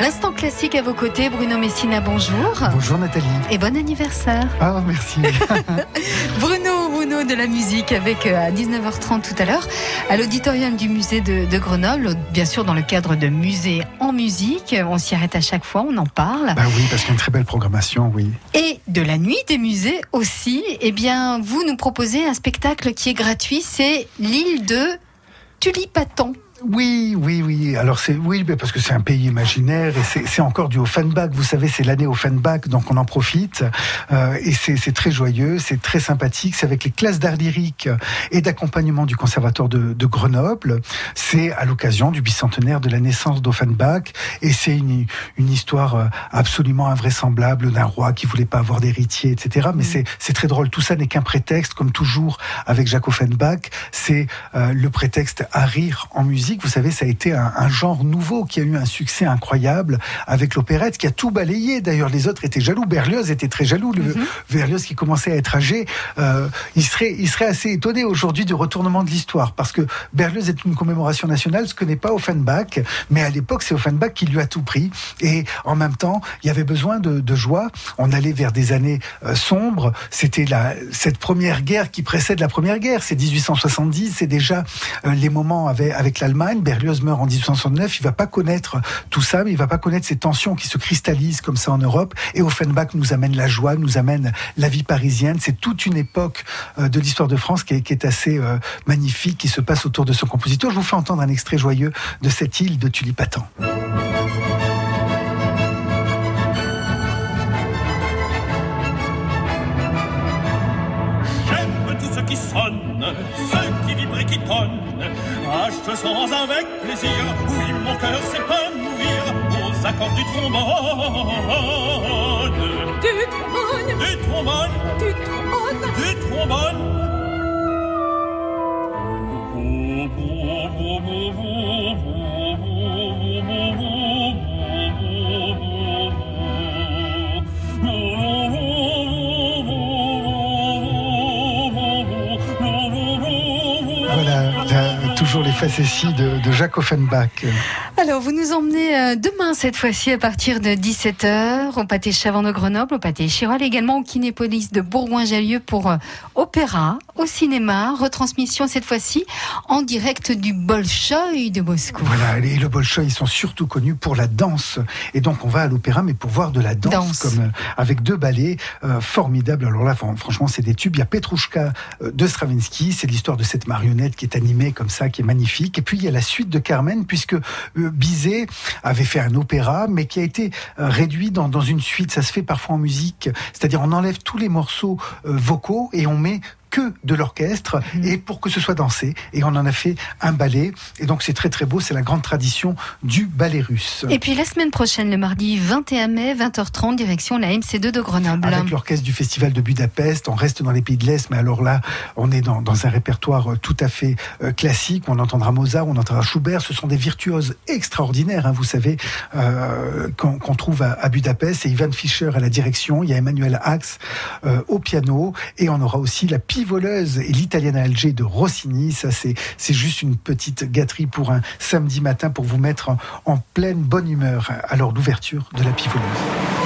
L'instant classique à vos côtés, Bruno Messina, bonjour. Bonjour Nathalie. Et bon anniversaire. Ah, merci. Bruno, Bruno de la musique avec euh, à 19h30 tout à l'heure à l'auditorium du musée de, de Grenoble, bien sûr dans le cadre de musée en musique. On s'y arrête à chaque fois, on en parle. Bah oui, parce qu'il y a une très belle programmation, oui. Et de la nuit des musées aussi, eh bien, vous nous proposez un spectacle qui est gratuit, c'est l'île de Tulipaton. Oui, oui, oui. Alors c'est oui, parce que c'est un pays imaginaire et c'est encore du Offenbach. Vous savez, c'est l'année Offenbach, donc on en profite. Euh, et c'est très joyeux, c'est très sympathique. C'est avec les classes d'art lyrique et d'accompagnement du Conservatoire de, de Grenoble. C'est à l'occasion du bicentenaire de la naissance d'Offenbach et c'est une, une, histoire euh, absolument invraisemblable d'un roi qui voulait pas avoir d'héritier, etc. Mais mm. c'est très drôle. Tout ça n'est qu'un prétexte, comme toujours avec Jacques Offenbach. C'est euh, le prétexte à rire en musique vous savez, ça a été un, genre nouveau qui a eu un succès incroyable avec l'opérette, qui a tout balayé. D'ailleurs, les autres étaient jaloux. Berlioz était très jaloux. Le mhm. Berlioz qui commençait à être âgé, euh, il serait, il serait assez étonné aujourd'hui du retournement de l'histoire, parce que Berlioz est une commémoration nationale, ce que n'est pas Offenbach, mais à l'époque, c'est Offenbach qui lui a tout pris. Et en même temps, il y avait besoin de, joie. On allait vers des années euh, sombres. C'était la, cette première guerre qui précède la première guerre. C'est 1870. C'est déjà euh, les moments avec, avec l'Allemagne Berlioz meurt en 1869. Il va pas connaître tout ça, mais il va pas connaître ces tensions qui se cristallisent comme ça en Europe. Et Offenbach nous amène la joie, nous amène la vie parisienne. C'est toute une époque euh, de l'histoire de France qui est, assez euh, magnifique, qui se passe autour de ce compositeur. Je vous fais entendre un extrait joyeux de cette île de Tulipatan. J'aime qui qui et qui tonne je sens avec plaisir, oui, mon cœur s'épanouir aux accords du trombone. Du trombone. Du trombone. Du trombone. Du trombone. Les facéties de, Jacques Offenbach. Alors, vous nous emmenez euh, demain, cette fois-ci, à partir de 17h, au pâté Chavant de Grenoble, au pâté Chirol, également au Kinépolis de Bourgoin-Jallieu pour euh, opéra, au cinéma, retransmission cette fois-ci en direct du Bolchoï de Moscou. Voilà, et le Bolchoï, ils sont surtout connus pour la danse. Et donc, on va à l'opéra, mais pour voir de la danse, comme euh, avec deux ballets formidables. Alors là, franchement, c'est des tubes. Il y a Petrouchka de Stravinsky, c'est l'histoire de cette marionnette qui est animée comme ça, qui est magnifique. Et puis, il y a la suite de Carmen, puisque Bizet avait fait un opéra, mais qui a été euh, réduit dans, dans une suite. Ça se fait parfois en musique, c'est-à-dire on enlève tous les morceaux euh, vocaux et on met que de l'orchestre mhm. et pour que ce soit dansé. Et on en a fait un ballet. Et donc c'est très très beau. C'est la grande tradition du ballet russe. Et puis la semaine prochaine, le mardi 21 mai, 20h30, direction la MC2 de Grenoble. Avec l'orchestre du Festival de Budapest. On reste dans les pays de l'Est, mais alors là, on est dans, dans un répertoire euh, tout à fait euh, classique. On entendra Mozart, on entendra Schubert. Ce sont des virtuoses extraordinaires, hein, vous savez, euh, qu'on trouve à, Budapest. C'est Ivan Fischer à la direction. Il y a Emmanuel Axe euh, au piano. Et on aura aussi la et l'italienne à Alger de Rossini. Ça, c'est, c'est juste une petite gâterie pour un samedi matin pour vous mettre en, en pleine bonne humeur à l'heure d'ouverture de la pivoleuse.